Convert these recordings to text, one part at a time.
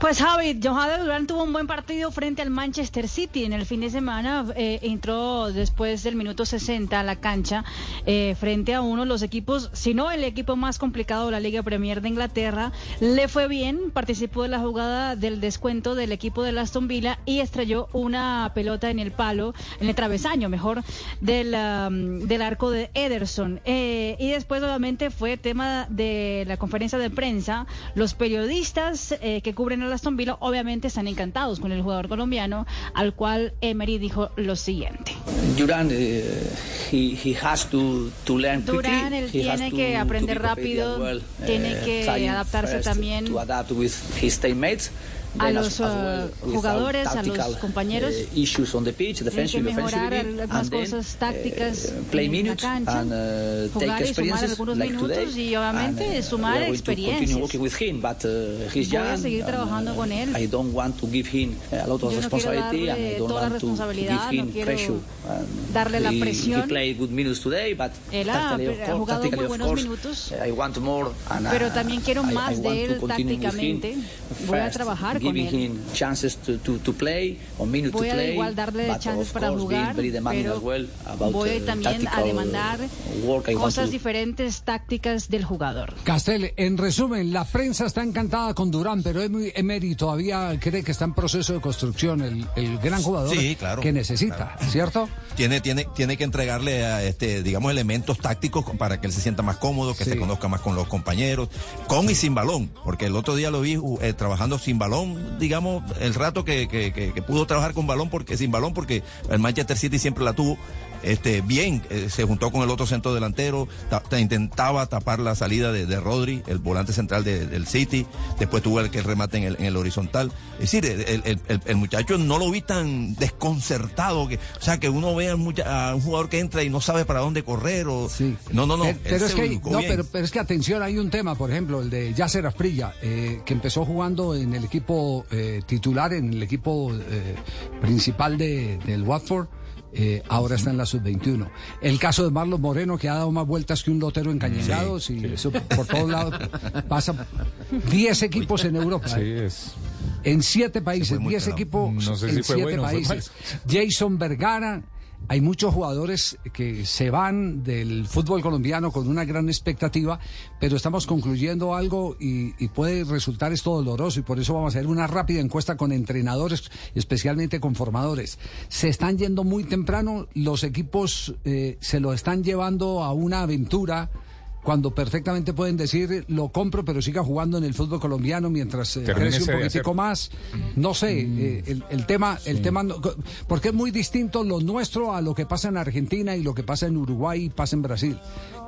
Pues Javi, Johan Durán tuvo un buen partido frente al Manchester City en el fin de semana. eh, entró después del minuto 60 a la cancha eh, frente a uno de los equipos, si no el equipo más complicado de la Liga Premier de Inglaterra. Le fue bien, participó de la jugada del descuento del equipo de Aston Villa y estrelló una pelota en el palo, en el travesaño, mejor, del, um, del arco de Ederson. Eh, y después, obviamente, fue tema de la conferencia de prensa. Los periodistas eh, que cubren a Aston Villa, obviamente, están encantados con el jugador colombiano, al cual Emery dijo lo siguiente. Durán, eh, he, he has to, to learn. Durán, él He tiene to- que to aprender prepared rápido, well. tiene Eh, que adaptarse también to adapt with his teammates. A los, uh, without jugadores, a los compañeros. eh, issues on the pitch, que mejorar and then, cosas tácticas eh, play en la minutes cancha, and uh, jugar take y sumar algunos like minutos today. y obviamente and, uh, sumar experiencias. working with him, but uh, he's Voy a seguir and, trabajando con él. I don't want to give him a lot of Yo no quiero responsibility, and I darle don't toda la want to responsabilidad, give no him quiero pressure. and darle la presión. He played good minutes today, but Él ha- jugado muy buenos course, minutos. I want more, and, Pero también quiero I- I más de él tácticamente. Voy a trabajar con giving él. him chances to, to, to play, or minutes Voy to a play, igual darle but chances of para course, being jugar, very demanding pero as well about, voy uh, también a demandar work I want cosas to- diferentes tácticas del jugador. Castel, en resumen, la prensa está encantada con Durán, pero Em- Emery todavía cree que está en proceso de construcción, el, el gran jugador Sí, claro, que necesita, ¿cierto? Tiene, tiene, tiene que entregarle a este, digamos, elementos tácticos para que él se sienta más cómodo, que Sí. se conozca más con los compañeros, con y sin balón, porque el otro día lo vi eh, trabajando sin balón, digamos, el rato que, que, que- que pudo trabajar con balón, porque sin balón, porque el Manchester City siempre la tuvo. Este, bien, eh, se juntó con el otro centro delantero, ta- ta- intentaba tapar la salida de, de Rodri, el volante central de- del City, después tuvo el que remate en el, en el horizontal. Es decir, el, el- el- el muchacho no lo vi tan desconcertado, que, o sea, que uno ve a mucha- a un jugador que entra y no sabe para dónde correr. O, Sí. No, no, no. Pero, él pero es se que, ubicó no, bien. pero, pero es que atención, hay un tema, por ejemplo, el de Yasser Asprilla, eh, que empezó jugando en el equipo eh, titular, en el equipo eh, principal de, del Watford. eh, ahora está en la sub-21. El caso de Marlon Moreno, que ha dado más vueltas que un lotero encañonado, y eso por todos lados pasa 10 equipos en Europa. Sí, ¿eh? es. En siete países, fue muy 10 pelado. equipos No sé en si fue siete bueno o fue países. Jason Vergara, hay muchos jugadores que se van del fútbol colombiano con una gran expectativa, pero estamos concluyendo algo y, puede resultar esto doloroso y por eso vamos a hacer una rápida encuesta con entrenadores, especialmente con formadores. Se están yendo muy temprano, los equipos eh, se lo están llevando a una aventura cuando perfectamente pueden decir lo compro pero siga jugando en el fútbol colombiano mientras eh, crece un poquitico hacer. más no sé eh, el, el tema el tema no- porque es muy distinto lo nuestro a lo que pasa en Argentina y lo que pasa en Uruguay y pasa en Brasil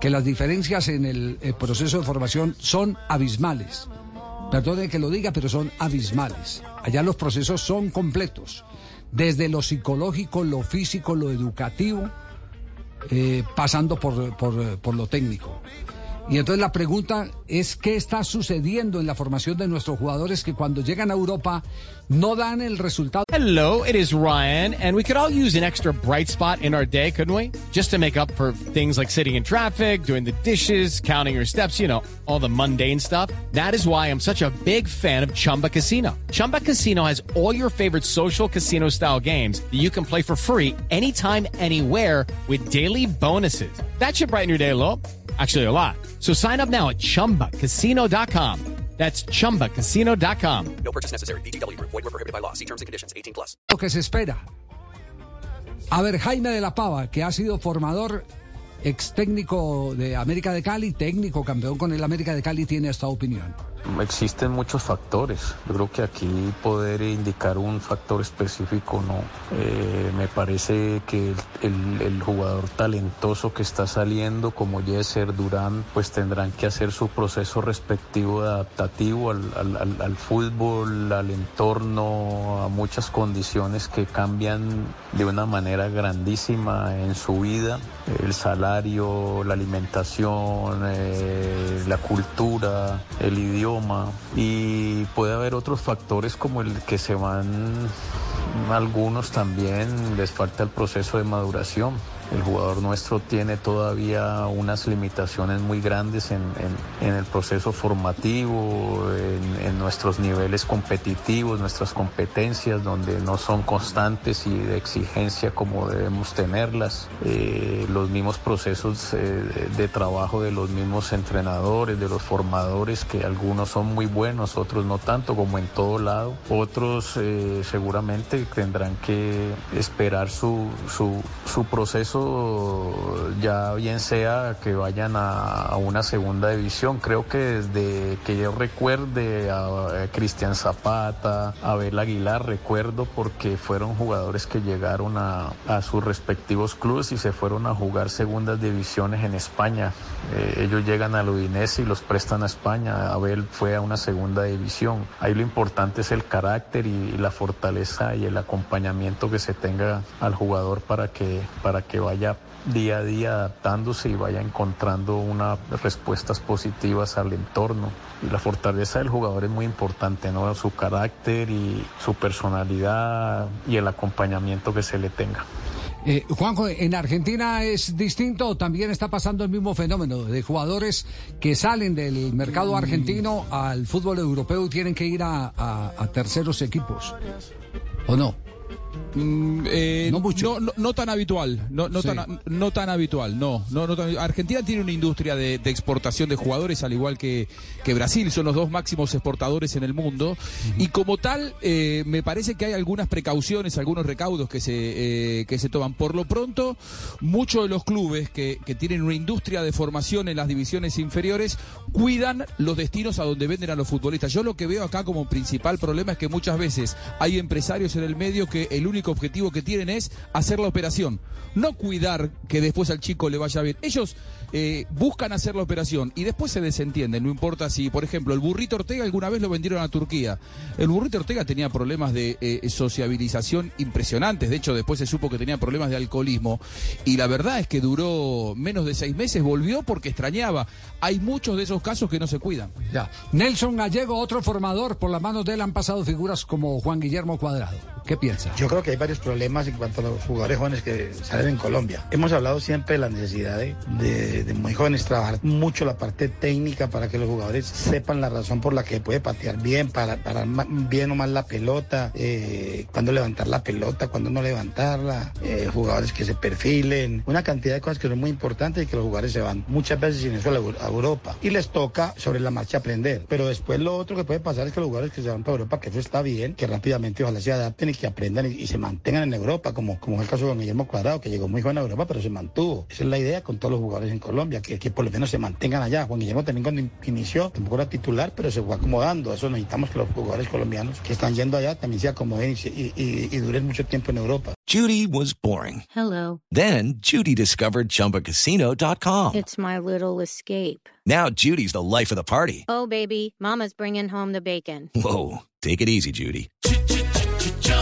que las diferencias en el, eh, proceso de formación son abismales. Perdone que lo diga pero son abismales. Allá los procesos son completos desde lo psicológico lo físico lo educativo eh, pasando por, por, por lo técnico. Y entonces la pregunta es qué está sucediendo en la formación de nuestros jugadores que cuando llegan a Europa no dan el resultado. Hello, it is Ryan, and we could all use an extra bright spot in our day, couldn't we? Just to make up for things like sitting in traffic, doing the dishes, counting your steps, you know, all the mundane stuff. That is why I'm such a big fan of Chumba Casino. Chumba Casino has all your favorite social casino style games that you can play for free anytime, anywhere with daily bonuses. That should brighten your day a little. Actually, a lot. So sign up now at chumbacasino.com. That's chumbacasino.com. No purchase necessary. VGW Group. Void were prohibited by law. See terms and conditions. 18 plus. lo que se espera. A ver, Jaime de la Pava, que ha sido formador, ex técnico de América de Cali, técnico campeón con el América de Cali, tiene esta opinión. existen muchos factores. Yo creo que aquí poder indicar un factor específico no. Eh, me parece que el, jugador talentoso que está saliendo como Yeser, Durán, pues tendrán que hacer su proceso respectivo adaptativo al, al, al fútbol, al entorno, a muchas condiciones que cambian de una manera grandísima en su vida. El salario, la alimentación, eh, la cultura, el idioma y puede haber otros factores como el que se van algunos también les falta el proceso de maduración. El jugador nuestro tiene todavía unas limitaciones muy grandes en, el proceso formativo, en, nuestros niveles competitivos, nuestras competencias, donde no son constantes y de exigencia como debemos tenerlas. Eh, los mismos procesos eh, de trabajo de los mismos entrenadores, de los formadores, que algunos son muy buenos, otros no tanto, como en todo lado. Otros eh, seguramente tendrán que esperar su proceso ya bien sea que vayan a, a, una segunda división. Creo que desde que yo recuerde a, Cristian Zapata, a Abel Aguilar, recuerdo porque fueron jugadores que llegaron a, a, sus respectivos clubes y se fueron a jugar segundas divisiones en España. Eh, ellos llegan al Udinese y los prestan a España. Abel fue a una segunda división. Ahí lo importante es el carácter y, y la fortaleza y el acompañamiento que se tenga al jugador para que, para que vaya día a día adaptándose y vaya encontrando unas respuestas positivas al entorno. Y la fortaleza del jugador es muy importante, ¿no? Su carácter y su personalidad y el acompañamiento que se le tenga. Eh, Juanjo, ¿en Argentina es distinto o también está pasando el mismo fenómeno de jugadores que salen del mercado argentino al fútbol europeo y tienen que ir a, a, a terceros equipos? ¿O no? Mm, eh, no, mucho. No, no, no, tan habitual, no, no, sí. tan, no tan habitual, no. no, no tan, Argentina tiene una industria de, de, exportación de jugadores, al igual que, que, Brasil, son los dos máximos exportadores en el mundo. Uh -huh. Y como tal, eh, me parece que hay algunas precauciones, algunos recaudos que se, eh, que se toman. Por lo pronto, muchos de los clubes que, que tienen una industria de formación en las divisiones inferiores cuidan los destinos a donde venden a los futbolistas. Yo lo que veo acá como principal problema es que muchas veces hay empresarios en el medio que el único objetivo que tienen es hacer la operación, no cuidar que después al chico le vaya bien. Ellos eh, buscan hacer la operación y después se desentienden, no importa si, por ejemplo, el burrito Ortega alguna vez lo vendieron a Turquía. El burrito Ortega tenía problemas de eh, sociabilización impresionantes, de hecho después se supo que tenía problemas de alcoholismo y la verdad es que duró menos de seis meses, volvió porque extrañaba. Hay muchos de esos casos que no se cuidan. Ya. Nelson Gallego, otro formador, por las manos de él han pasado figuras como Juan Guillermo Cuadrado. ¿Qué piensa? Yo creo que hay varios problemas en cuanto a los jugadores jóvenes que salen en Colombia. Hemos hablado siempre de la necesidad de, de, de, muy jóvenes trabajar mucho la parte técnica para que los jugadores sepan la razón por la que puede patear bien, para parar bien o mal la pelota, eh, cuándo levantar la pelota, cuándo no levantarla, eh, jugadores que se perfilen, una cantidad de cosas que son muy importantes y que los jugadores se van muchas veces sin eso a Europa y les toca sobre la marcha aprender. Pero después lo otro que puede pasar es que los jugadores que se van para Europa, que eso está bien, que rápidamente ojalá se adapten y que aprendan y, y se mantengan en Europa, como, como es el caso de Guillermo Cuadrado, que llegó muy joven a Europa, pero se mantuvo. Esa es la idea con todos los jugadores en Colombia, que, que por lo menos se mantengan allá. Juan Guillermo también cuando inició, tampoco era titular, pero se fue acomodando. Eso necesitamos que los jugadores colombianos que están yendo allá también se acomoden y, y, y, y duren mucho tiempo en Europa. Judy was boring. Hello. Then Judy discovered chumbacasino.com. It's my little escape. Now Judy's the life of the party. Oh, baby, Mama's bringing home the bacon. Whoa. Take it easy, Judy.